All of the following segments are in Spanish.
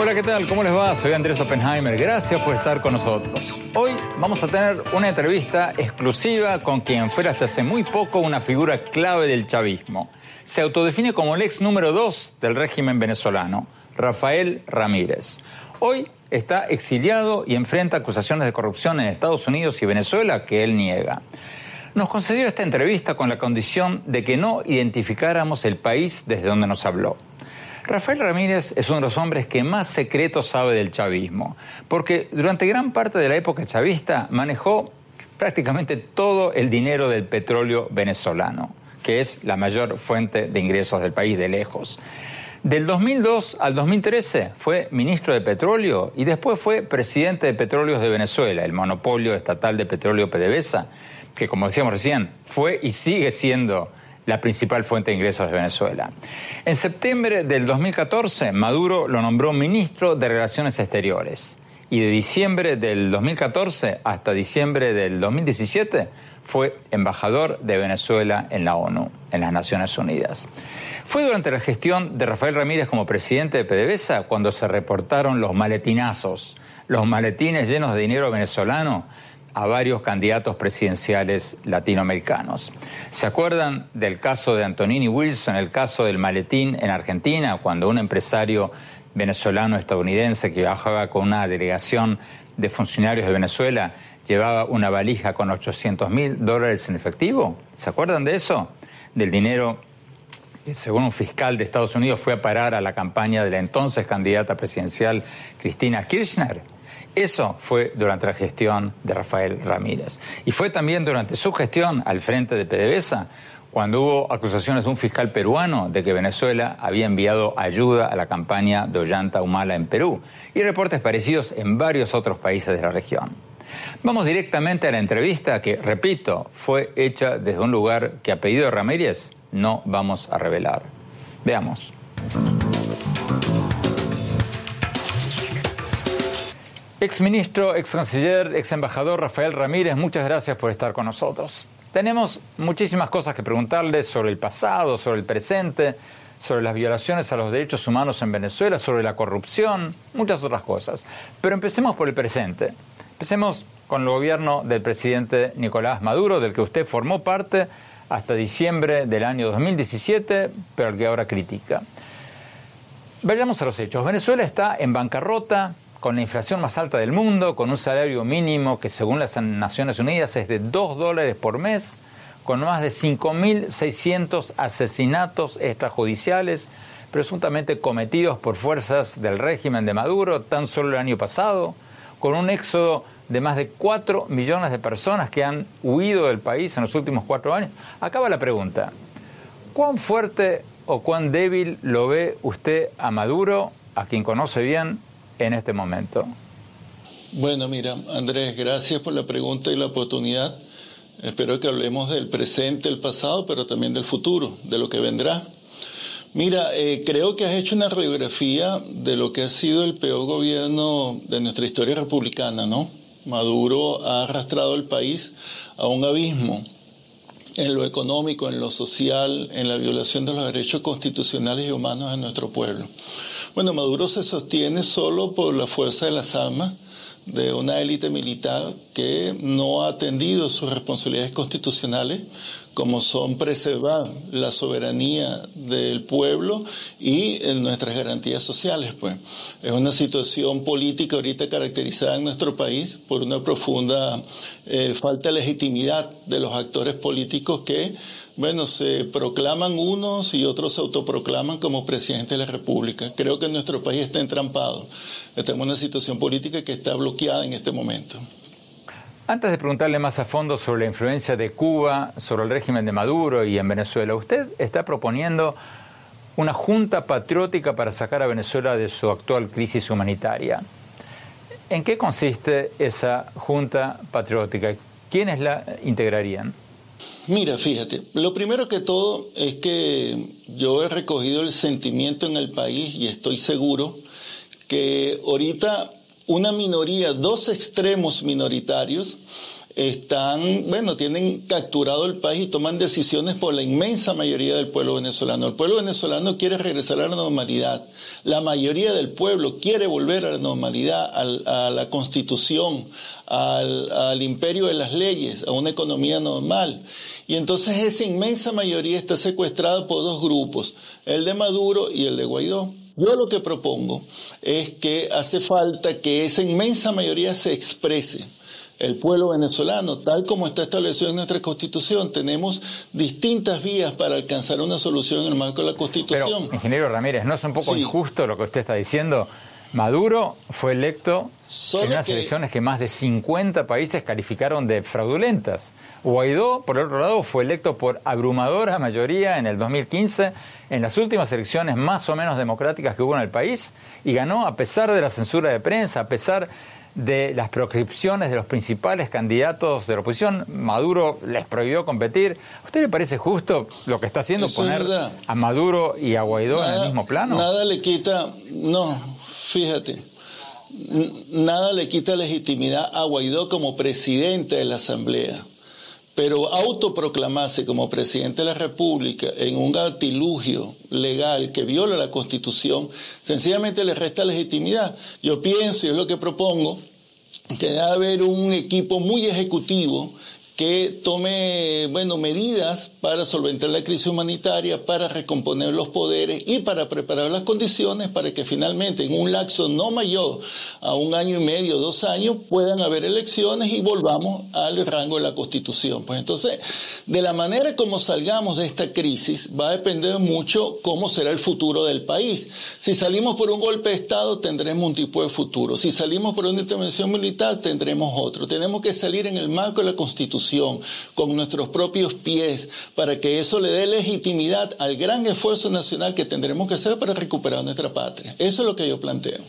Hola, ¿qué tal? ¿Cómo les va? Soy Andrés Oppenheimer. Gracias por estar con nosotros. Hoy vamos a tener una entrevista exclusiva con quien fuera hasta hace muy poco una figura clave del chavismo. Se autodefine como el ex número dos del régimen venezolano, Rafael Ramírez. Hoy está exiliado y enfrenta acusaciones de corrupción en Estados Unidos y Venezuela que él niega. Nos concedió esta entrevista con la condición de que no identificáramos el país desde donde nos habló. Rafael Ramírez es uno de los hombres que más secretos sabe del chavismo, porque durante gran parte de la época chavista manejó prácticamente todo el dinero del petróleo venezolano, que es la mayor fuente de ingresos del país de lejos. Del 2002 al 2013 fue ministro de Petróleo y después fue presidente de Petróleos de Venezuela, el monopolio estatal de petróleo PDVSA, que como decíamos recién, fue y sigue siendo la principal fuente de ingresos de Venezuela. En septiembre del 2014, Maduro lo nombró ministro de Relaciones Exteriores y de diciembre del 2014 hasta diciembre del 2017 fue embajador de Venezuela en la ONU, en las Naciones Unidas. Fue durante la gestión de Rafael Ramírez como presidente de PDVSA cuando se reportaron los maletinazos, los maletines llenos de dinero venezolano a varios candidatos presidenciales latinoamericanos. ¿Se acuerdan del caso de Antonini Wilson, el caso del maletín en Argentina, cuando un empresario venezolano estadounidense que viajaba con una delegación de funcionarios de Venezuela llevaba una valija con 800 mil dólares en efectivo? ¿Se acuerdan de eso? Del dinero según un fiscal de Estados Unidos fue a parar a la campaña de la entonces candidata presidencial Cristina Kirchner. Eso fue durante la gestión de Rafael Ramírez. Y fue también durante su gestión al frente de PDVSA cuando hubo acusaciones de un fiscal peruano de que Venezuela había enviado ayuda a la campaña de Ollanta Humala en Perú y reportes parecidos en varios otros países de la región. Vamos directamente a la entrevista que, repito, fue hecha desde un lugar que a pedido de Ramírez no vamos a revelar. Veamos. Ex ministro, ex canciller, ex embajador Rafael Ramírez, muchas gracias por estar con nosotros. Tenemos muchísimas cosas que preguntarle sobre el pasado, sobre el presente, sobre las violaciones a los derechos humanos en Venezuela, sobre la corrupción, muchas otras cosas. Pero empecemos por el presente. Empecemos con el gobierno del presidente Nicolás Maduro, del que usted formó parte hasta diciembre del año 2017, pero al que ahora critica. Vayamos a los hechos. Venezuela está en bancarrota, con la inflación más alta del mundo, con un salario mínimo que según las Naciones Unidas es de 2 dólares por mes, con más de 5.600 asesinatos extrajudiciales presuntamente cometidos por fuerzas del régimen de Maduro tan solo el año pasado, con un éxodo de más de 4 millones de personas que han huido del país en los últimos cuatro años. Acaba la pregunta, ¿cuán fuerte o cuán débil lo ve usted a Maduro, a quien conoce bien, en este momento? Bueno, mira, Andrés, gracias por la pregunta y la oportunidad. Espero que hablemos del presente, el pasado, pero también del futuro, de lo que vendrá. Mira, eh, creo que has hecho una radiografía de lo que ha sido el peor gobierno de nuestra historia republicana, ¿no? Maduro ha arrastrado el país a un abismo en lo económico, en lo social, en la violación de los derechos constitucionales y humanos de nuestro pueblo. Bueno, Maduro se sostiene solo por la fuerza de las armas de una élite militar que no ha atendido sus responsabilidades constitucionales, como son preservar la soberanía del pueblo y nuestras garantías sociales. Pues es una situación política ahorita caracterizada en nuestro país por una profunda eh, falta de legitimidad de los actores políticos que bueno, se proclaman unos y otros se autoproclaman como presidente de la República. Creo que nuestro país está entrampado. Estamos en una situación política que está bloqueada en este momento. Antes de preguntarle más a fondo sobre la influencia de Cuba sobre el régimen de Maduro y en Venezuela, usted está proponiendo una junta patriótica para sacar a Venezuela de su actual crisis humanitaria. ¿En qué consiste esa junta patriótica? ¿Quiénes la integrarían? Mira, fíjate, lo primero que todo es que yo he recogido el sentimiento en el país y estoy seguro que ahorita una minoría, dos extremos minoritarios, están, bueno, tienen capturado el país y toman decisiones por la inmensa mayoría del pueblo venezolano. El pueblo venezolano quiere regresar a la normalidad. La mayoría del pueblo quiere volver a la normalidad, a la constitución, al, al imperio de las leyes, a una economía normal. Y entonces esa inmensa mayoría está secuestrada por dos grupos, el de Maduro y el de Guaidó. Yo lo que propongo es que hace falta que esa inmensa mayoría se exprese. El pueblo venezolano, tal como está establecido en nuestra constitución, tenemos distintas vías para alcanzar una solución en el marco de la constitución. Pero, ingeniero Ramírez, ¿no es un poco injusto lo que usted está diciendo? Maduro fue electo en unas elecciones que más de 50 países calificaron de fraudulentas. Guaidó, por otro lado, fue electo por abrumadora mayoría en el 2015 en las últimas elecciones más o menos democráticas que hubo en el país y ganó a pesar de la censura de prensa, a pesar de las proscripciones de los principales candidatos de la oposición. Maduro les prohibió competir. ¿A usted le parece justo lo que está haciendo poner a Maduro y a Guaidó en el mismo plano? Nada le quita, no, fíjate, nada le quita legitimidad a Guaidó como presidente de la Asamblea pero autoproclamarse como presidente de la República en un artilugio legal que viola la Constitución, sencillamente le resta legitimidad. Yo pienso, y es lo que propongo, que debe haber un equipo muy ejecutivo que tome bueno, medidas para solventar la crisis humanitaria, para recomponer los poderes y para preparar las condiciones para que finalmente en un lapso no mayor a un año y medio, dos años, puedan haber elecciones y volvamos al rango de la Constitución. Pues entonces, de la manera como salgamos de esta crisis va a depender mucho cómo será el futuro del país. Si salimos por un golpe de Estado, tendremos un tipo de futuro. Si salimos por una intervención militar, tendremos otro. Tenemos que salir en el marco de la Constitución con nuestros propios pies, para que eso le dé legitimidad al gran esfuerzo nacional que tendremos que hacer para recuperar nuestra patria. Eso es lo que yo planteo.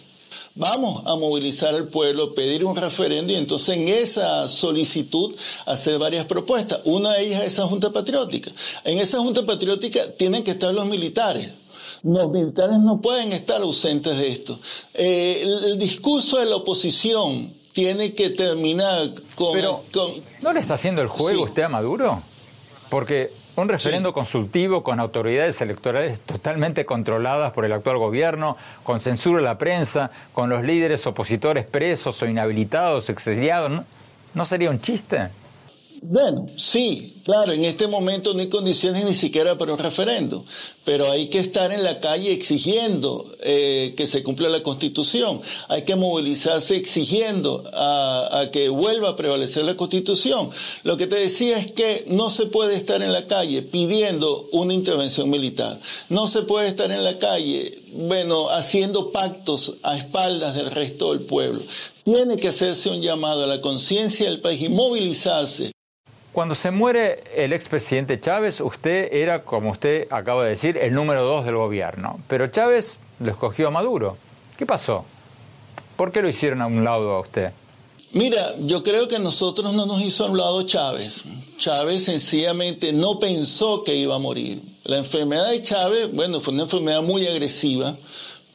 Vamos a movilizar al pueblo, pedir un referendo y entonces en esa solicitud hacer varias propuestas. Una de ellas es esa Junta Patriótica. En esa Junta Patriótica tienen que estar los militares. Los militares no pueden estar ausentes de esto. Eh, el, discurso de la oposición tiene que terminar con... Pero, ¿no le está haciendo el juego usted a Maduro? Porque un referendo consultivo con autoridades electorales totalmente controladas por el actual gobierno, con censura de la prensa, con los líderes opositores presos o inhabilitados, exiliados, ¿no, ¿no sería un chiste? Bueno, sí, claro, en este momento no hay condiciones ni siquiera para un referendo, pero hay que estar en la calle exigiendo eh, que se cumpla la constitución, hay que movilizarse exigiendo a, que vuelva a prevalecer la constitución. Lo que te decía es que no se puede estar en la calle pidiendo una intervención militar, no se puede estar en la calle, bueno, haciendo pactos a espaldas del resto del pueblo. Tiene que hacerse un llamado a la conciencia del país y movilizarse cuando se muere el expresidente Chávez, usted era, como usted acaba de decir, el número dos del gobierno. Pero Chávez lo escogió a Maduro. ¿Qué pasó? ¿Por qué lo hicieron a un lado a usted? Mira, yo creo que nosotros no nos hizo a un lado Chávez. Chávez sencillamente no pensó que iba a morir. La enfermedad de Chávez, bueno, fue una enfermedad muy agresiva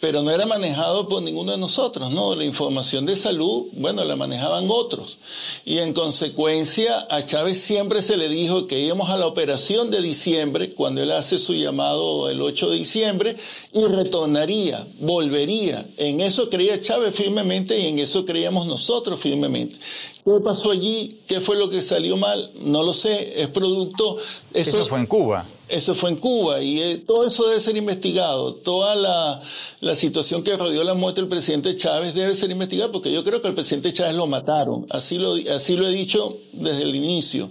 pero no era manejado por ninguno de nosotros, ¿no? La información de salud, bueno, la manejaban otros. Y en consecuencia, a Chávez siempre se le dijo que íbamos a la operación de diciembre, cuando él hace su llamado el 8 de diciembre, y retornaría, volvería. En eso creía Chávez firmemente y en eso creíamos nosotros firmemente. ¿Qué pasó allí? ¿Qué fue lo que salió mal? No lo sé, es producto... Eso, eso fue en Cuba. Eso fue en Cuba y eh, todo eso debe ser investigado. Toda la, la, situación que rodeó la muerte del presidente Chávez debe ser investigada porque yo creo que al presidente Chávez lo mataron. Así lo, así lo he dicho desde el inicio.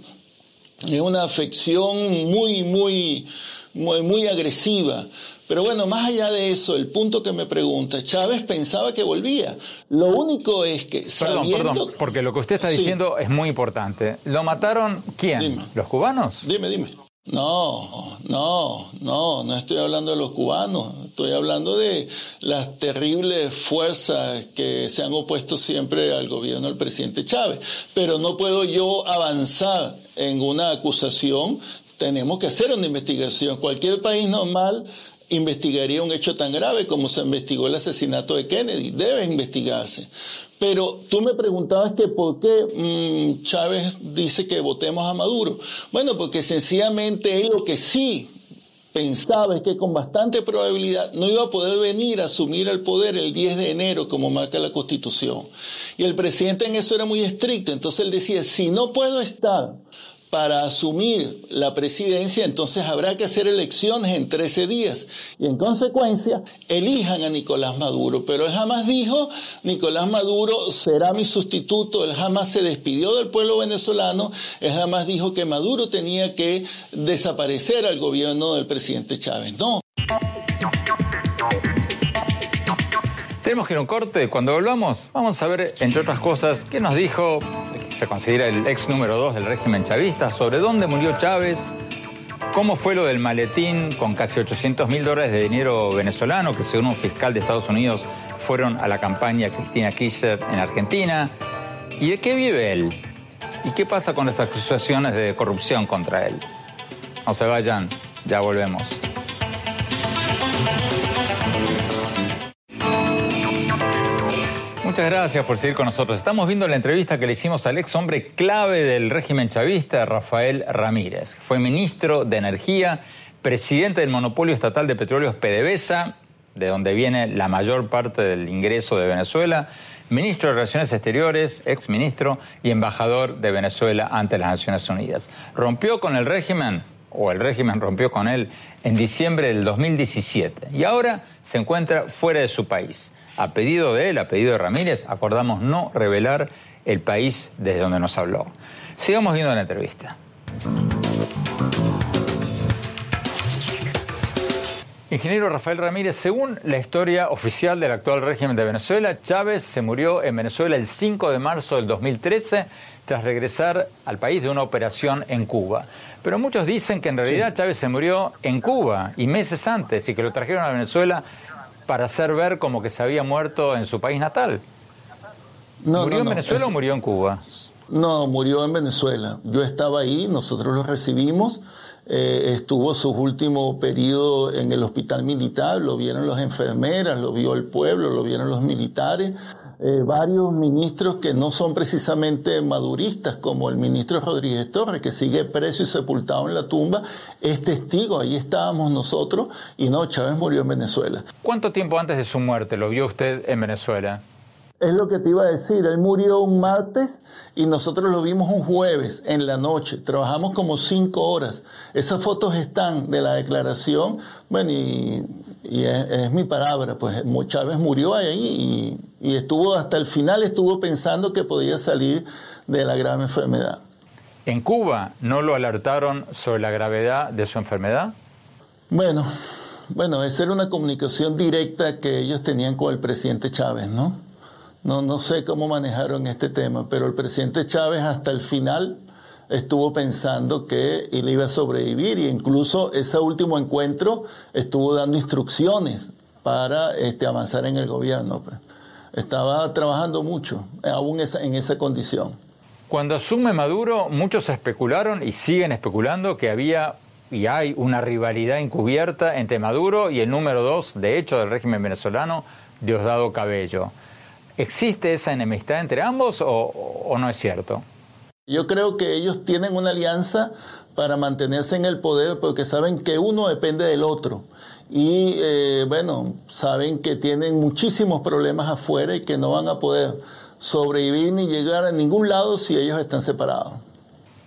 Es una afección muy, muy, muy, muy agresiva. Pero bueno, más allá de eso, el punto que me pregunta, Chávez pensaba que volvía. Lo único es que sabiendo... Perdón, porque lo que usted está diciendo es muy importante. ¿Lo mataron quién? ¿Los cubanos? Dime, dime. No, no, no, no estoy hablando de los cubanos, estoy hablando de las terribles fuerzas que se han opuesto siempre al gobierno del presidente Chávez. Pero no puedo yo avanzar en una acusación, tenemos que hacer una investigación. Cualquier país normal investigaría un hecho tan grave como se investigó el asesinato de Kennedy. Debe investigarse. Pero tú me preguntabas que por qué mm, Chávez dice que votemos a Maduro. Bueno, porque sencillamente él lo que sí pensaba es que con bastante probabilidad no iba a poder venir a asumir el poder el 10 de enero como marca la Constitución. Y el presidente en eso era muy estricto. Entonces él decía, si no puedo estar para asumir la presidencia, entonces habrá que hacer elecciones en 13 días. Y en consecuencia, elijan a Nicolás Maduro. Pero él jamás dijo, Nicolás Maduro será mi sustituto, él jamás se despidió del pueblo venezolano, él jamás dijo que Maduro tenía que desaparecer al gobierno del presidente Chávez. No. Tenemos que ir a un corte. Cuando volvamos, vamos a ver, entre otras cosas, qué nos dijo se considera el ex número dos del régimen chavista, sobre dónde murió Chávez, cómo fue lo del maletín con casi 800 mil dólares de dinero venezolano que según un fiscal de Estados Unidos fueron a la campaña Cristina Kirchner en Argentina, y de qué vive él, y qué pasa con las acusaciones de corrupción contra él. No se vayan, ya volvemos. Muchas gracias por seguir con nosotros. Estamos viendo la entrevista que le hicimos al ex hombre clave del régimen chavista, Rafael Ramírez. Fue ministro de Energía, presidente del monopolio estatal de petróleos PDVSA, de donde viene la mayor parte del ingreso de Venezuela, ministro de Relaciones Exteriores, ex ministro y embajador de Venezuela ante las Naciones Unidas. Rompió con el régimen, o el régimen rompió con él, en diciembre del 2017 y ahora se encuentra fuera de su país a pedido de él, a pedido de Ramírez, acordamos no revelar el país desde donde nos habló. Sigamos viendo la entrevista. Ingeniero Rafael Ramírez, según la historia oficial del actual régimen de Venezuela, Chávez se murió en Venezuela el 5 de marzo del 2013 tras regresar al país de una operación en Cuba. Pero muchos dicen que en realidad Chávez se murió en Cuba y meses antes y que lo trajeron a Venezuela para hacer ver como que se había muerto en su país natal. ¿Murió en Venezuela o murió en Cuba? No, murió en Venezuela. Yo estaba ahí, nosotros lo recibimos. Eh, estuvo su último periodo en el hospital militar, lo vieron las enfermeras, lo vio el pueblo, lo vieron los militares. Eh, varios ministros que no son precisamente maduristas, como el ministro Rodríguez Torres, que sigue preso y sepultado en la tumba, es testigo, ahí estábamos nosotros, y no, Chávez murió en Venezuela. ¿Cuánto tiempo antes de su muerte lo vio usted en Venezuela? Es lo que te iba a decir, él murió un martes y nosotros lo vimos un jueves en la noche, trabajamos como cinco horas. Esas fotos están de la declaración, bueno, y y es, mi palabra, pues Chávez murió ahí y, y, estuvo hasta el final, estuvo pensando que podía salir de la grave enfermedad. ¿En Cuba no lo alertaron sobre la gravedad de su enfermedad? Bueno, bueno, esa era una comunicación directa que ellos tenían con el presidente Chávez, ¿no? No, no sé cómo manejaron este tema, pero el presidente Chávez hasta el final estuvo pensando que él iba a sobrevivir y incluso ese último encuentro estuvo dando instrucciones para este, avanzar en el gobierno. Pues. Estaba trabajando mucho, aún en esa condición. Cuando asume Maduro, muchos especularon y siguen especulando que había y hay una rivalidad encubierta entre Maduro y el número dos, de hecho, del régimen venezolano, Diosdado Cabello. ¿Existe esa enemistad entre ambos o no es cierto? Yo creo que ellos tienen una alianza para mantenerse en el poder porque saben que uno depende del otro. Y eh, bueno, saben que tienen muchísimos problemas afuera y que no van a poder sobrevivir ni llegar a ningún lado si ellos están separados.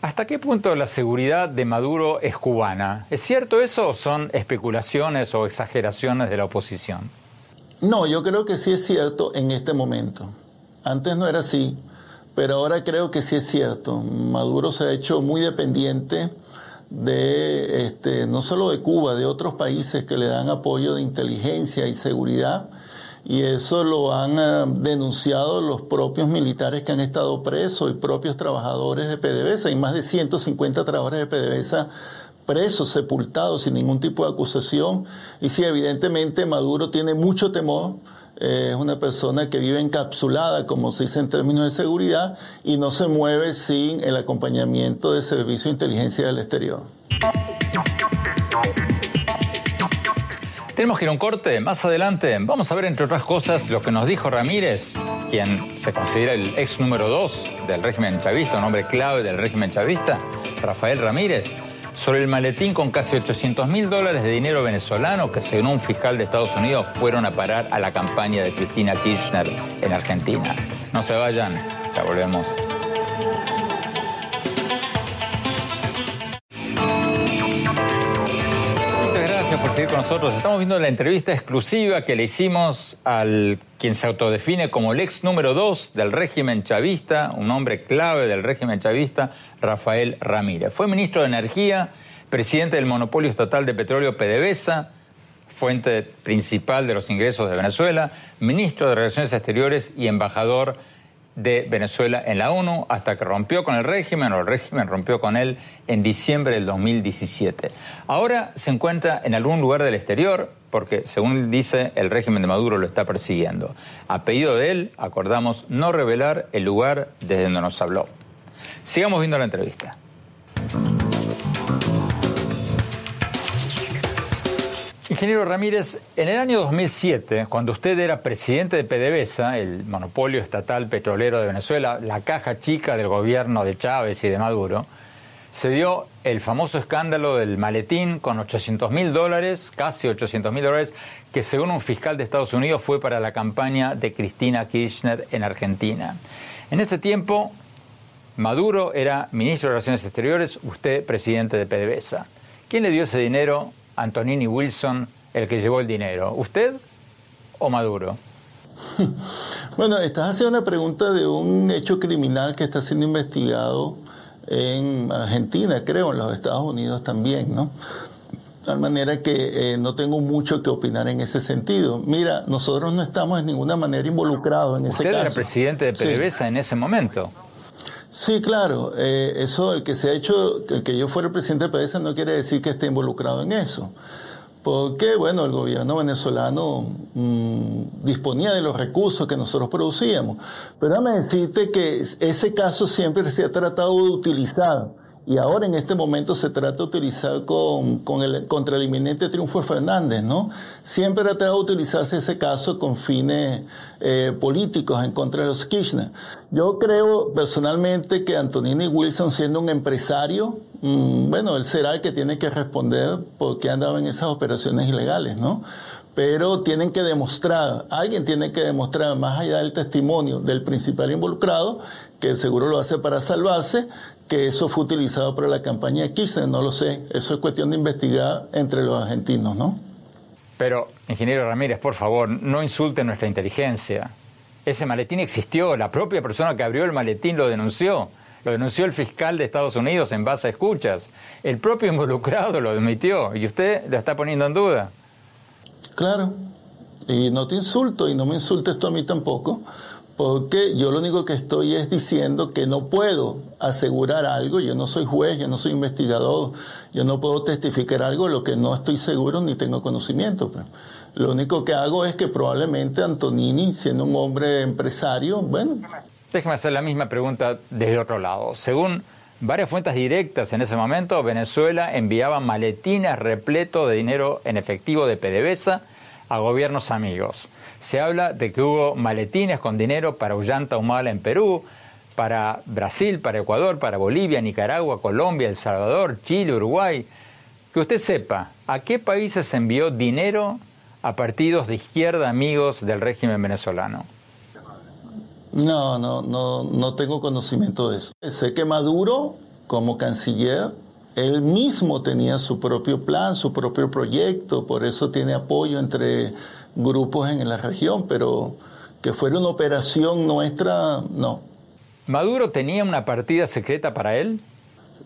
¿Hasta qué punto la seguridad de Maduro es cubana? ¿Es cierto eso o son especulaciones o exageraciones de la oposición? No, yo creo que sí es cierto en este momento. Antes no era así pero ahora creo que sí es cierto. Maduro se ha hecho muy dependiente de este, no solo de Cuba, de otros países que le dan apoyo de inteligencia y seguridad, y eso lo han eh, denunciado los propios militares que han estado presos y propios trabajadores de PDVSA. Hay más de 150 trabajadores de PDVSA presos, sepultados sin ningún tipo de acusación. Y sí, evidentemente Maduro tiene mucho temor. Es una persona que vive encapsulada, como se dice en términos de seguridad, y no se mueve sin el acompañamiento del Servicio de Inteligencia del Exterior. Tenemos que ir a un corte. Más adelante vamos a ver, entre otras cosas, lo que nos dijo Ramírez, quien se considera el ex número dos del régimen chavista, un hombre clave del régimen chavista, Rafael Ramírez, sobre el maletín con casi 800 mil dólares de dinero venezolano que, según un fiscal de Estados Unidos, fueron a parar a la campaña de Cristina Kirchner en Argentina. No se vayan, ya volvemos. Nosotros. Estamos viendo la entrevista exclusiva que le hicimos al quien se autodefine como el ex número dos del régimen chavista, un hombre clave del régimen chavista, Rafael Ramírez. Fue ministro de Energía, presidente del monopolio estatal de petróleo PDVSA, fuente principal de los ingresos de Venezuela, ministro de Relaciones Exteriores y embajador de Venezuela en la ONU hasta que rompió con el régimen o el régimen rompió con él en diciembre del 2017. Ahora se encuentra en algún lugar del exterior porque, según dice, el régimen de Maduro lo está persiguiendo. A pedido de él, acordamos no revelar el lugar desde donde nos habló. Sigamos viendo la entrevista. Ingeniero Ramírez, en el año 2007, cuando usted era presidente de PDVSA, el monopolio estatal petrolero de Venezuela, la caja chica del gobierno de Chávez y de Maduro, se dio el famoso escándalo del maletín con 800 mil dólares, casi 800 mil dólares, que según un fiscal de Estados Unidos fue para la campaña de Cristina Kirchner en Argentina. En ese tiempo, Maduro era ministro de Relaciones Exteriores, usted presidente de PDVSA. ¿Quién le dio ese dinero Antonini Wilson el que llevó el dinero? ¿Usted o Maduro? Bueno, estás haciendo una pregunta de un hecho criminal que está siendo investigado en Argentina, creo, en los Estados Unidos también, ¿no? De tal manera que eh, no tengo mucho que opinar en ese sentido. Mira, nosotros no estamos en ninguna manera involucrados en ese caso. ¿Usted era presidente de PDVSA en ese momento? Sí, claro. Eh, eso, el que se ha hecho, el que yo fuera el presidente de PDVSA no quiere decir que esté involucrado en eso. Porque, bueno, el gobierno venezolano mm, disponía de los recursos que nosotros producíamos. Pero déjame decirte que ese caso siempre se ha tratado de utilizar y ahora en este momento se trata de utilizar con, contra el inminente triunfo de Fernández, ¿no? Siempre ha tratado de utilizarse ese caso con fines eh, políticos en contra de los Kirchner. Yo creo personalmente que Antonini Wilson, siendo un empresario, mm, bueno, él será el que tiene que responder porque andaba en esas operaciones ilegales, ¿no? pero tienen que demostrar, alguien tiene que demostrar, más allá del testimonio del principal involucrado, que seguro lo hace para salvarse, que eso fue utilizado para la campaña de Kirchner, no lo sé. Eso es cuestión de investigar entre los argentinos, ¿no? Pero, ingeniero Ramírez, por favor, no insulte nuestra inteligencia. Ese maletín existió, la propia persona que abrió el maletín lo denunció. Lo denunció el fiscal de Estados Unidos en base a escuchas. El propio involucrado lo admitió y usted lo está poniendo en duda. Claro, y no te insulto y no me insultes tú a mí tampoco, porque yo lo único que estoy es diciendo que no puedo asegurar algo, yo no soy juez, yo no soy investigador, yo no puedo testificar algo de lo que no estoy seguro ni tengo conocimiento. Pues. Lo único que hago es que probablemente Antonini, siendo un hombre empresario, bueno... Déjeme hacer la misma pregunta desde otro lado. Según varias fuentes directas en ese momento, Venezuela enviaba maletines repletos de dinero en efectivo de PDVSA a gobiernos amigos. Se habla de que hubo maletines con dinero para Ullanta Humala en Perú, para Brasil, para Ecuador, para Bolivia, Nicaragua, Colombia, El Salvador, Chile, Uruguay. Que usted sepa, ¿a qué países se envió dinero a partidos de izquierda amigos del régimen venezolano? No, no, no, no tengo conocimiento de eso. Sé que Maduro, como canciller, él mismo tenía su propio plan, su propio proyecto, por eso tiene apoyo entre grupos en la región, pero que fuera una operación nuestra, no. ¿Maduro tenía una partida secreta para él?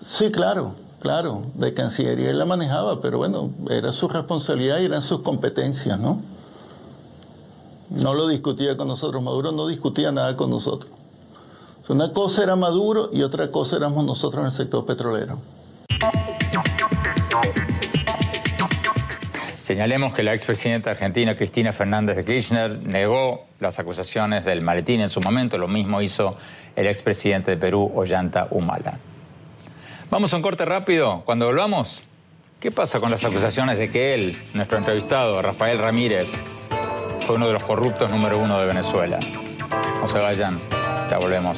Sí, claro, claro. De Cancillería él la manejaba, pero bueno, era su responsabilidad y eran sus competencias, ¿no? No lo discutía con nosotros. Maduro no discutía nada con nosotros. Una cosa era Maduro y otra cosa éramos nosotros en el sector petrolero. Señalemos que la expresidenta argentina Cristina Fernández de Kirchner negó las acusaciones del maletín en su momento, lo mismo hizo el expresidente de Perú, Ollanta Humala. Vamos a un corte rápido. Cuando volvamos, ¿qué pasa con las acusaciones de que él, nuestro entrevistado, Rafael Ramírez, fue uno de los corruptos número uno de Venezuela? No se vayan, ya volvemos.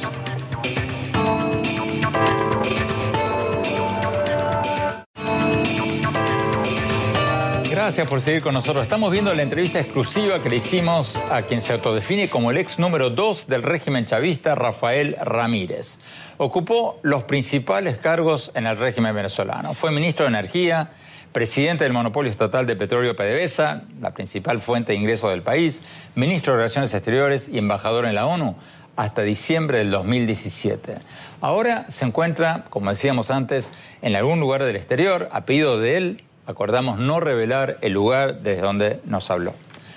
Gracias por seguir con nosotros. Estamos viendo la entrevista exclusiva que le hicimos a quien se autodefine como el ex número dos del régimen chavista, Rafael Ramírez. Ocupó los principales cargos en el régimen venezolano. Fue ministro de Energía, presidente del monopolio estatal de petróleo PDVSA, la principal fuente de ingresos del país, ministro de Relaciones Exteriores y embajador en la ONU hasta diciembre del 2017. Ahora se encuentra, como decíamos antes, en algún lugar del exterior, a pedido de él acordamos no revelar el lugar desde donde nos habló.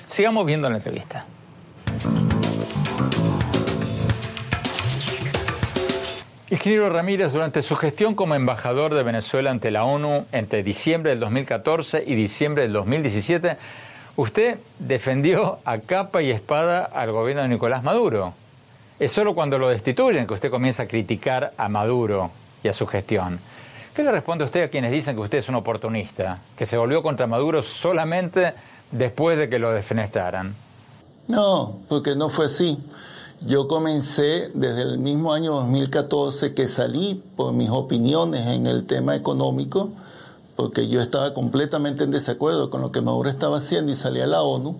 Sigamos viendo la entrevista. Ingeniero Ramírez, durante su gestión como embajador de Venezuela ante la ONU entre diciembre del 2014 y diciembre del 2017, usted defendió a capa y espada al gobierno de Nicolás Maduro. Es solo cuando lo destituyen que usted comienza a criticar a Maduro y a su gestión. ¿Qué le responde usted a quienes dicen que usted es un oportunista, que se volvió contra Maduro solamente después de que lo defenestraran? No, porque no fue así. Yo comencé desde el mismo año 2014 que salí por mis opiniones en el tema económico, porque yo estaba completamente en desacuerdo con lo que Maduro estaba haciendo y salí a la ONU.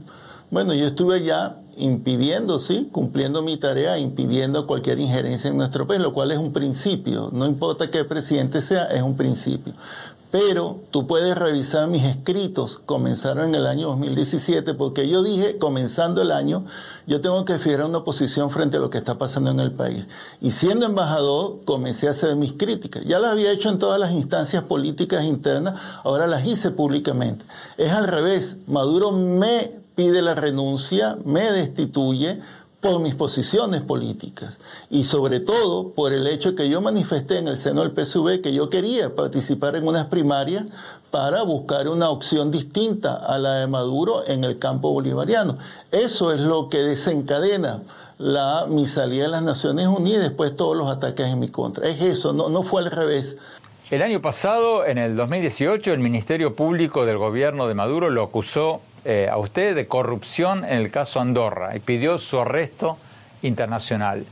Bueno, yo estuve allá impidiendo, sí, cumpliendo mi tarea, impidiendo cualquier injerencia en nuestro país, lo cual es un principio. No importa qué presidente sea, es un principio. Pero tú puedes revisar mis escritos, comenzaron en el año 2017, porque yo dije, comenzando el año, yo tengo que fijar una posición frente a lo que está pasando en el país. Y siendo embajador, comencé a hacer mis críticas. Ya las había hecho en todas las instancias políticas internas, ahora las hice públicamente. Es al revés, Maduro me pide la renuncia, me destituye por mis posiciones políticas y sobre todo por el hecho que yo manifesté en el seno del PSV que yo quería participar en unas primarias para buscar una opción distinta a la de Maduro en el campo bolivariano. Eso es lo que desencadena la, mi salida de las Naciones Unidas y después todos los ataques en mi contra. Es eso, no, no fue al revés. El año pasado, en el 2018, el Ministerio Público del gobierno de Maduro lo acusó eh, a usted de corrupción en el caso Andorra y pidió su arresto internacional.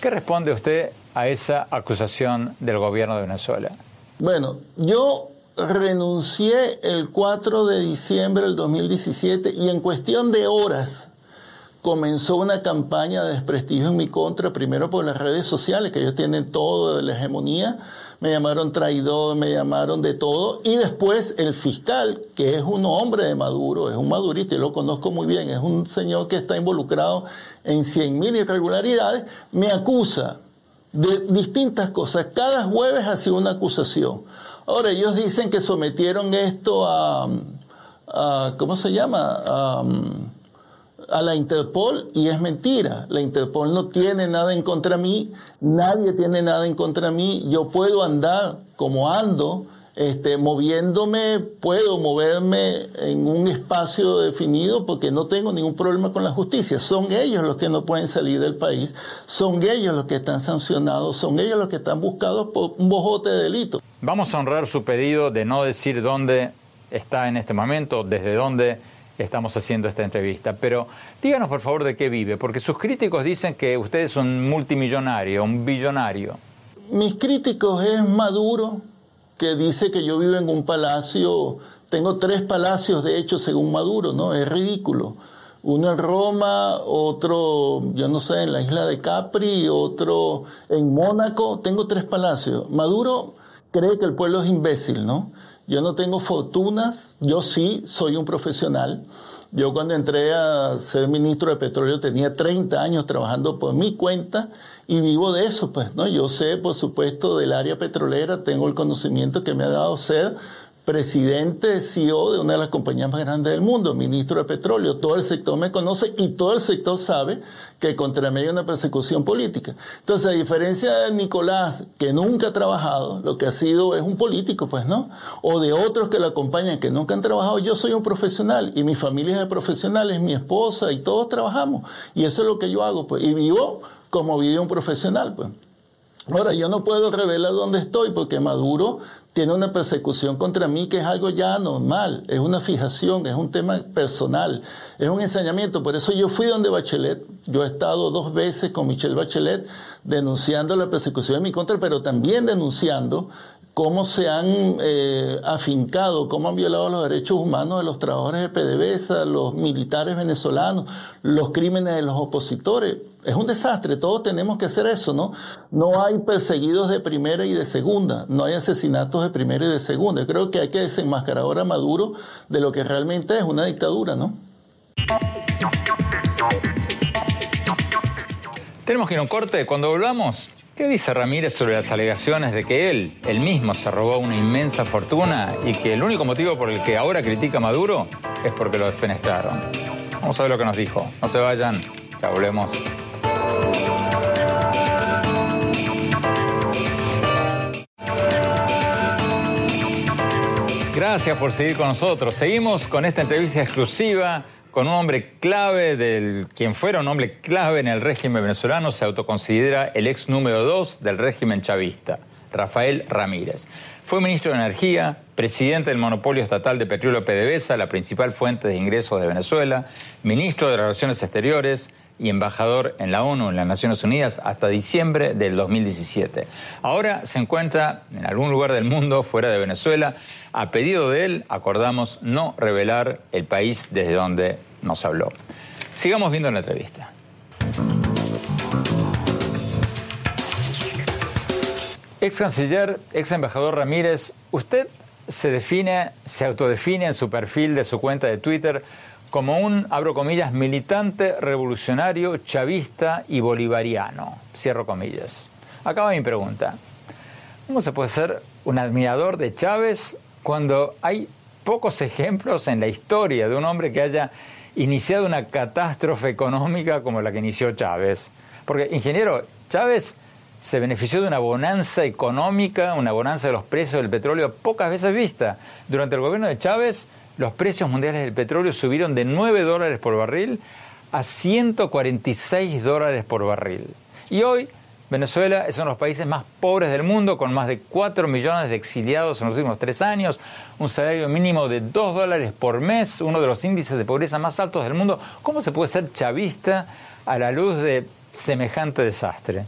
¿Qué responde usted a esa acusación del gobierno de Venezuela? Bueno, yo renuncié el 4 de diciembre del 2017 y en cuestión de horas comenzó una campaña de desprestigio en mi contra, primero por las redes sociales, que ellos tienen todo de la hegemonía, me llamaron traidor, me llamaron de todo, y después el fiscal, que es un hombre de Maduro, es un madurista, y lo conozco muy bien, es un señor que está involucrado en 100.000 irregularidades, me acusa de distintas cosas. Cada jueves hacía una acusación. Ahora, ellos dicen que sometieron esto a, ¿cómo se llama? A, a la Interpol y es mentira. La Interpol no tiene nada en contra mí, nadie tiene nada en contra mí. Yo puedo andar como ando, este, moviéndome, puedo moverme en un espacio definido porque no tengo ningún problema con la justicia. Son ellos los que no pueden salir del país, son ellos los que están sancionados, son ellos los que están buscados por un bojote de delito. Vamos a honrar su pedido de no decir dónde está en este momento, desde dónde estamos haciendo esta entrevista. Pero díganos por favor de qué vive, porque sus críticos dicen que usted es un multimillonario, un billonario. Mis críticos es Maduro, que dice que yo vivo en un palacio, tengo tres palacios de hecho según Maduro, ¿no? Es ridículo. Uno en Roma, otro, yo no sé, en la isla de Capri, otro en Mónaco. Tengo tres palacios. Maduro cree que el pueblo es imbécil, ¿no? Yo no tengo fortunas, yo sí soy un profesional. Yo cuando entré a ser ministro de petróleo tenía 30 años trabajando por mi cuenta y vivo de eso, pues, ¿no? Yo sé, por supuesto, del área petrolera, tengo el conocimiento que me ha dado ser presidente, CEO de una de las compañías más grandes del mundo, ministro de petróleo. Todo el sector me conoce y todo el sector sabe que contra mí hay una persecución política. Entonces, a diferencia de Nicolás, que nunca ha trabajado, lo que ha sido es un político, pues, ¿no? O de otros que lo acompañan que nunca han trabajado, yo soy un profesional y mi familia es de profesionales, mi esposa y todos trabajamos. Y eso es lo que yo hago, pues. Y vivo como vive un profesional, pues. Ahora, yo no puedo revelar dónde estoy porque Maduro tiene una persecución contra mí que es algo ya normal, es una fijación, es un tema personal, es un ensañamiento. Por eso yo fui donde Bachelet, yo he estado dos veces con Michelle Bachelet denunciando la persecución en mi contra, pero también denunciando cómo se han eh, afincado, cómo han violado los derechos humanos de los trabajadores de PDVSA, los militares venezolanos, los crímenes de los opositores. Es un desastre, todos tenemos que hacer eso, ¿no? No hay perseguidos de primera y de segunda, no hay asesinatos de primera y de segunda. Yo creo que hay que desenmascarar ahora a Maduro de lo que realmente es una dictadura, ¿no? Tenemos que ir a un corte. Cuando volvamos, ¿Qué dice Ramírez sobre las alegaciones de que él, él mismo, se robó una inmensa fortuna y que el único motivo por el que ahora critica a Maduro es porque lo desfenestraron? Vamos a ver lo que nos dijo. No se vayan, ya volvemos. Gracias por seguir con nosotros. Seguimos con esta entrevista exclusiva con un hombre clave del quien fuera un hombre clave en el régimen venezolano, se autoconsidera el ex número dos del régimen chavista, Rafael Ramírez. Fue ministro de Energía, presidente del monopolio estatal de petróleo PDVSA, la principal fuente de ingresos de Venezuela, ministro de Relaciones Exteriores y embajador en la ONU, en las Naciones Unidas, hasta diciembre del 2017. Ahora se encuentra en algún lugar del mundo, fuera de Venezuela. A pedido de él, acordamos no revelar el país desde donde nos habló. Sigamos viendo la entrevista. Ex canciller, ex embajador Ramírez, usted se define, se autodefine en su perfil de su cuenta de Twitter como un, abro militante revolucionario, chavista y bolivariano. Cierro comillas. Acaba mi pregunta. ¿Cómo se puede ser un admirador de Chávez cuando hay pocos ejemplos en la historia de un hombre que haya iniciado una catástrofe económica como la que inició Chávez. Porque, ingeniero, Chávez se benefició de una bonanza económica, una bonanza de los precios del petróleo pocas veces vista. Durante el gobierno de Chávez, los precios mundiales del petróleo subieron de 9 dólares por barril a 146 dólares por barril. Y hoy Venezuela es uno de los países más pobres del mundo, con más de 4 millones de exiliados en los últimos tres años, un salario mínimo de 2 dólares por mes, uno de los índices de pobreza más altos del mundo. ¿Cómo se puede ser chavista a la luz de semejante desastre?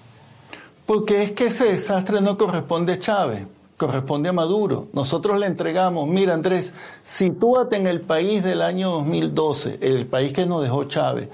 Porque es que ese desastre no corresponde a Chávez, corresponde a Maduro. Nosotros le entregamos, mira Andrés, sitúate en el país del año 2012, el país que nos dejó Chávez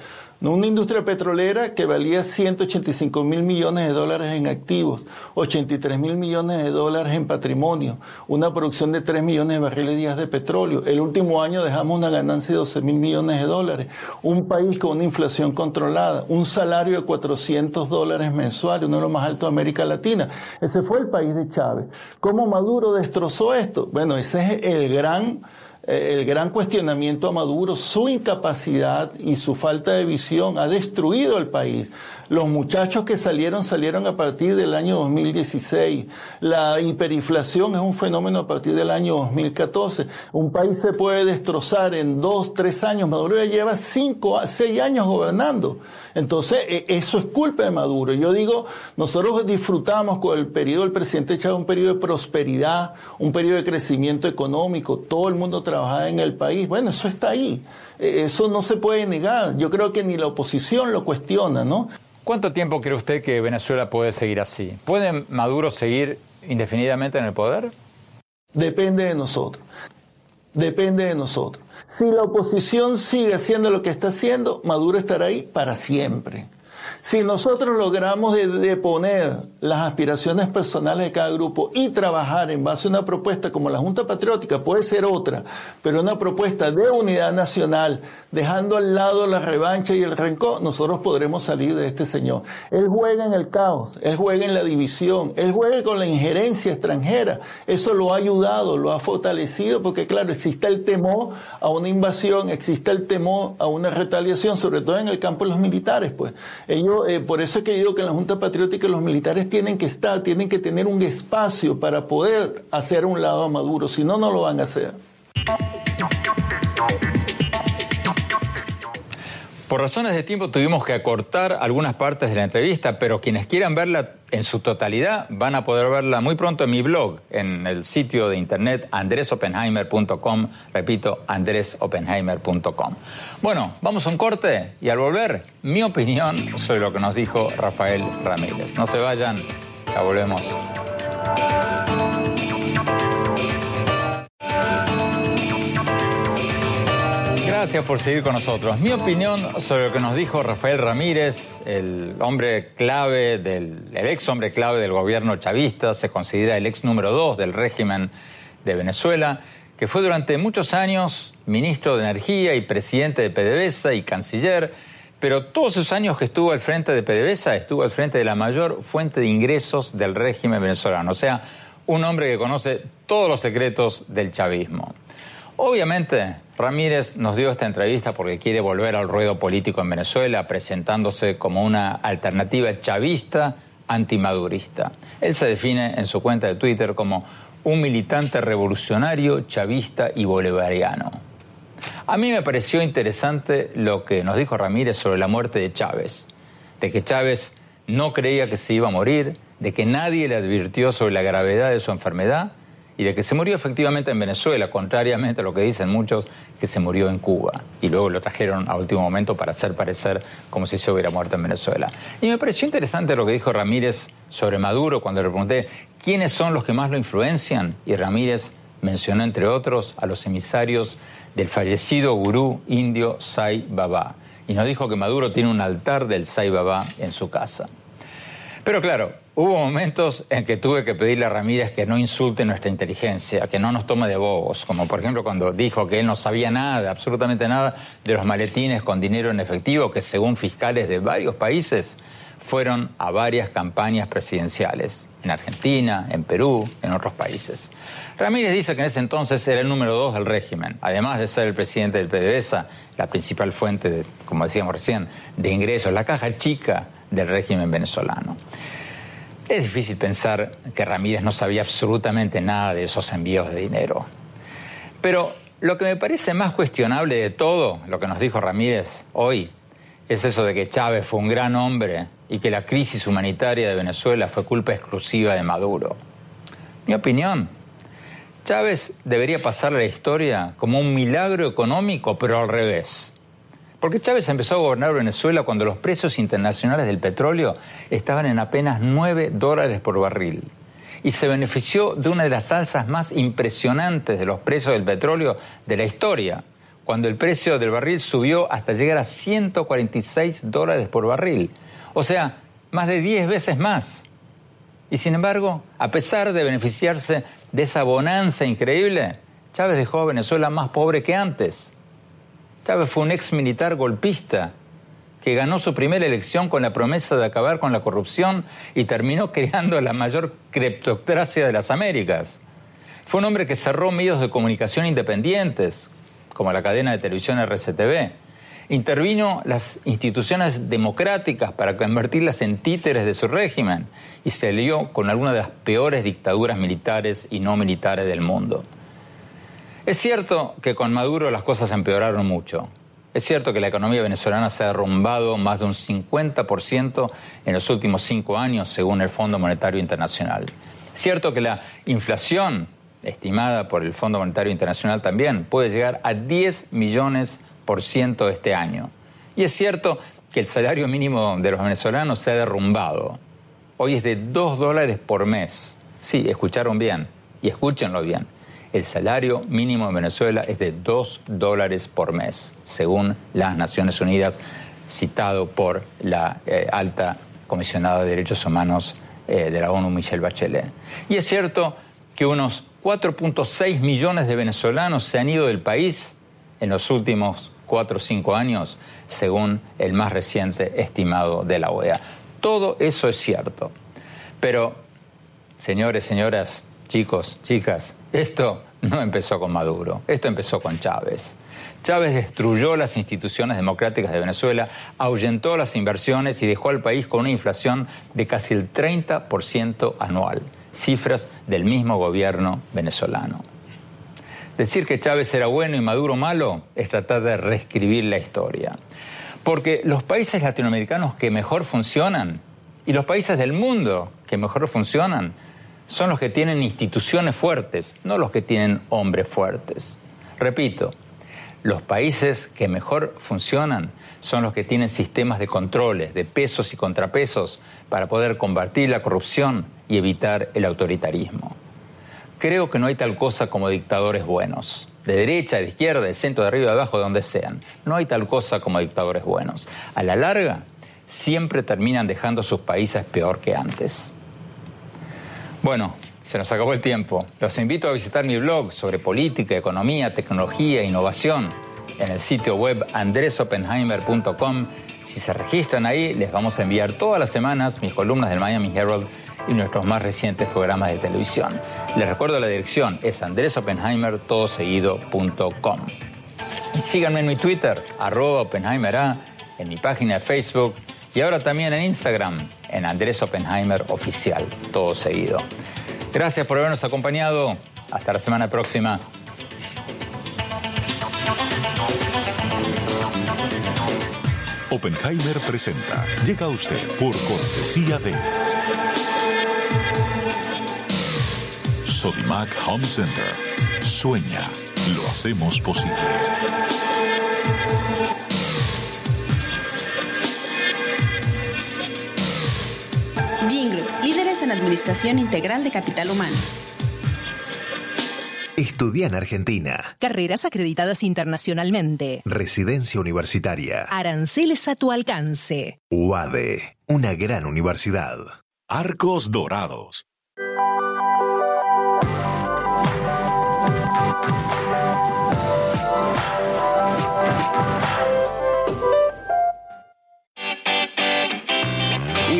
una industria petrolera que valía 185 mil millones de dólares en activos, 83 mil millones de dólares en patrimonio, una producción de 3 millones de barriles días de petróleo. El último año dejamos una ganancia de 12 mil millones de dólares. Un país con una inflación controlada, un salario de 400 dólares mensuales, uno de los más altos de América Latina. Ese fue el país de Chávez. ¿Cómo Maduro destrozó esto? Bueno, ese es el gran el gran cuestionamiento a Maduro, su incapacidad y su falta de visión ha destruido el país. Los muchachos que salieron salieron a partir del año 2016. La hiperinflación es un fenómeno a partir del año 2014. Un país se puede destrozar en dos, tres años. Maduro ya lleva cinco, seis años gobernando. Entonces, e, eso es culpa de Maduro. Yo digo, nosotros disfrutamos con el periodo del presidente Chávez, un periodo de prosperidad, un periodo de crecimiento económico, todo el mundo trabajaba en el país. Bueno, eso está ahí. E, eso no se puede negar. Yo creo que ni la oposición lo cuestiona, ¿no? ¿Cuánto tiempo cree usted que Venezuela puede seguir así? ¿Puede Maduro seguir indefinidamente en el poder? Depende de nosotros. Depende de nosotros. Si la oposición sigue haciendo lo que está haciendo, Maduro estará ahí para siempre. Si nosotros logramos deponer las aspiraciones personales de cada grupo y trabajar en base a una propuesta como la Junta Patriótica, puede ser otra, pero una propuesta de unidad nacional, dejando al lado la revancha y el rencor, nosotros podremos salir de este señor. Él juega en el caos, él juega en la división, él juega con la injerencia extranjera. Eso lo ha ayudado, lo ha fortalecido, porque claro, existe el temor a una invasión, existe el temor a una retaliación, sobre todo en el campo de los militares, pues. Eh, por eso es que digo que en la Junta Patriótica los militares tienen que estar, tienen que tener un espacio para poder hacer un lado a Maduro, si no, no lo van a hacer. Por razones de tiempo tuvimos que acortar algunas partes de la entrevista, pero quienes quieran verla en su totalidad van a poder verla muy pronto en mi blog, en el sitio de internet andresopenheimer.com, repito, andresopenheimer.com. Bueno, vamos a un corte y al volver, mi opinión sobre lo que nos dijo Rafael Ramírez. No se vayan, ya volvemos. Gracias por seguir con nosotros. Mi opinión sobre lo que nos dijo Rafael Ramírez, el hombre clave del, el ex hombre clave del gobierno chavista, se considera el ex número dos del régimen de Venezuela, que fue durante muchos años ministro de Energía y presidente de PDVSA y canciller, pero todos esos años que estuvo al frente de PDVSA estuvo al frente de la mayor fuente de ingresos del régimen venezolano, o sea, un hombre que conoce todos los secretos del chavismo. Obviamente, Ramírez nos dio esta entrevista porque quiere volver al ruedo político en Venezuela, presentándose como una alternativa chavista antimadurista. Él se define en su cuenta de Twitter como un militante revolucionario, chavista y bolivariano. A mí me pareció interesante lo que nos dijo Ramírez sobre la muerte de Chávez, de que Chávez no creía que se iba a morir, de que nadie le advirtió sobre la gravedad de su enfermedad y de que se murió efectivamente en Venezuela, contrariamente a lo que dicen muchos, que se murió en Cuba. Y luego lo trajeron a último momento para hacer parecer como si se hubiera muerto en Venezuela. Y me pareció interesante lo que dijo Ramírez sobre Maduro cuando le pregunté quiénes son los que más lo influencian. Y Ramírez mencionó, entre otros, a los emisarios del fallecido gurú indio Sai Baba. Y nos dijo que Maduro tiene un altar del Sai Baba en su casa. Pero claro, hubo momentos en que tuve que pedirle a Ramírez que no insulte nuestra inteligencia, que no nos tome de bobos, como por ejemplo cuando dijo que él no sabía nada, absolutamente nada, de los maletines con dinero en efectivo que según fiscales de varios países fueron a varias campañas presidenciales, en Argentina, en Perú, en otros países. Ramírez dice que en ese entonces era el número dos del régimen, además de ser el presidente del PDVSA, la principal fuente, como decíamos recién, de ingresos, la caja chica del régimen venezolano. Es difícil pensar que Ramírez no sabía absolutamente nada de esos envíos de dinero. Pero lo que me parece más cuestionable de todo, lo que nos dijo Ramírez hoy, es eso de que Chávez fue un gran hombre y que la crisis humanitaria de Venezuela fue culpa exclusiva de Maduro. Mi opinión, Chávez debería pasar la historia como un milagro económico, pero al revés. Porque Chávez empezó a gobernar Venezuela cuando los precios internacionales del petróleo estaban en apenas 9 dólares por barril. Y se benefició de una de las alzas más impresionantes de los precios del petróleo de la historia, cuando el precio del barril subió hasta llegar a 146 dólares por barril. O sea, más de 10 veces más. Y sin embargo, a pesar de beneficiarse de esa bonanza increíble, Chávez dejó a Venezuela más pobre que antes. Chávez fue un ex militar golpista que ganó su primera elección con la promesa de acabar con la corrupción y terminó creando la mayor criptocracia de las Américas. Fue un hombre que cerró medios de comunicación independientes, como la cadena de televisión RCTV. Intervino las instituciones democráticas para convertirlas en títeres de su régimen y se alió con algunas de las peores dictaduras militares y no militares del mundo. Es cierto que con Maduro las cosas empeoraron mucho. Es cierto que la economía venezolana se ha derrumbado más de un 50% en los últimos cinco años, según el Fondo Monetario Internacional. Es cierto que la inflación, estimada por el Fondo Monetario Internacional también, puede llegar a 10 millones por ciento este año. Y es cierto que el salario mínimo de los venezolanos se ha derrumbado. Hoy es de 2 dólares por mes. Sí, escucharon bien, y escúchenlo bien el salario mínimo en Venezuela es de 2 dólares por mes, según las Naciones Unidas, citado por la eh, alta comisionada de Derechos Humanos eh, de la ONU, Michelle Bachelet. Y es cierto que unos 4.6 millones de venezolanos se han ido del país en los últimos 4 o 5 años, según el más reciente estimado de la OEA. Todo eso es cierto. Pero, señores, señoras, chicos, chicas, esto no empezó con Maduro, esto empezó con Chávez. Chávez destruyó las instituciones democráticas de Venezuela, ahuyentó las inversiones y dejó al país con una inflación de casi el 30% anual, cifras del mismo gobierno venezolano. Decir que Chávez era bueno y Maduro malo es tratar de reescribir la historia. Porque los países latinoamericanos que mejor funcionan y los países del mundo que mejor funcionan son los que tienen instituciones fuertes, no los que tienen hombres fuertes. Repito, los países que mejor funcionan son los que tienen sistemas de controles, de pesos y contrapesos para poder combatir la corrupción y evitar el autoritarismo. Creo que no hay tal cosa como dictadores buenos, de derecha, de izquierda, de centro, de arriba, de abajo, de donde sean. No hay tal cosa como dictadores buenos. A la larga, siempre terminan dejando sus países peor que antes. Bueno, se nos acabó el tiempo. Los invito a visitar mi blog sobre política, economía, tecnología e innovación en el sitio web andresopenheimer.com. Si se registran ahí, les vamos a enviar todas las semanas mis columnas del Miami Herald y nuestros más recientes programas de televisión. Les recuerdo la dirección, es andresopenheimer.com. Y síganme en mi Twitter, arroba Oppenheimer en mi página de Facebook y ahora también en Instagram, en Andrés Oppenheimer Oficial, todo seguido. Gracias por habernos acompañado. Hasta la semana próxima. Oppenheimer presenta. Llega a usted por cortesía de Sodimac Home Center. Sueña, lo hacemos posible. Líderes en administración integral de capital humano. Estudia en Argentina. Carreras acreditadas internacionalmente. Residencia universitaria. Aranceles a tu alcance. UADE, una gran universidad. Arcos Dorados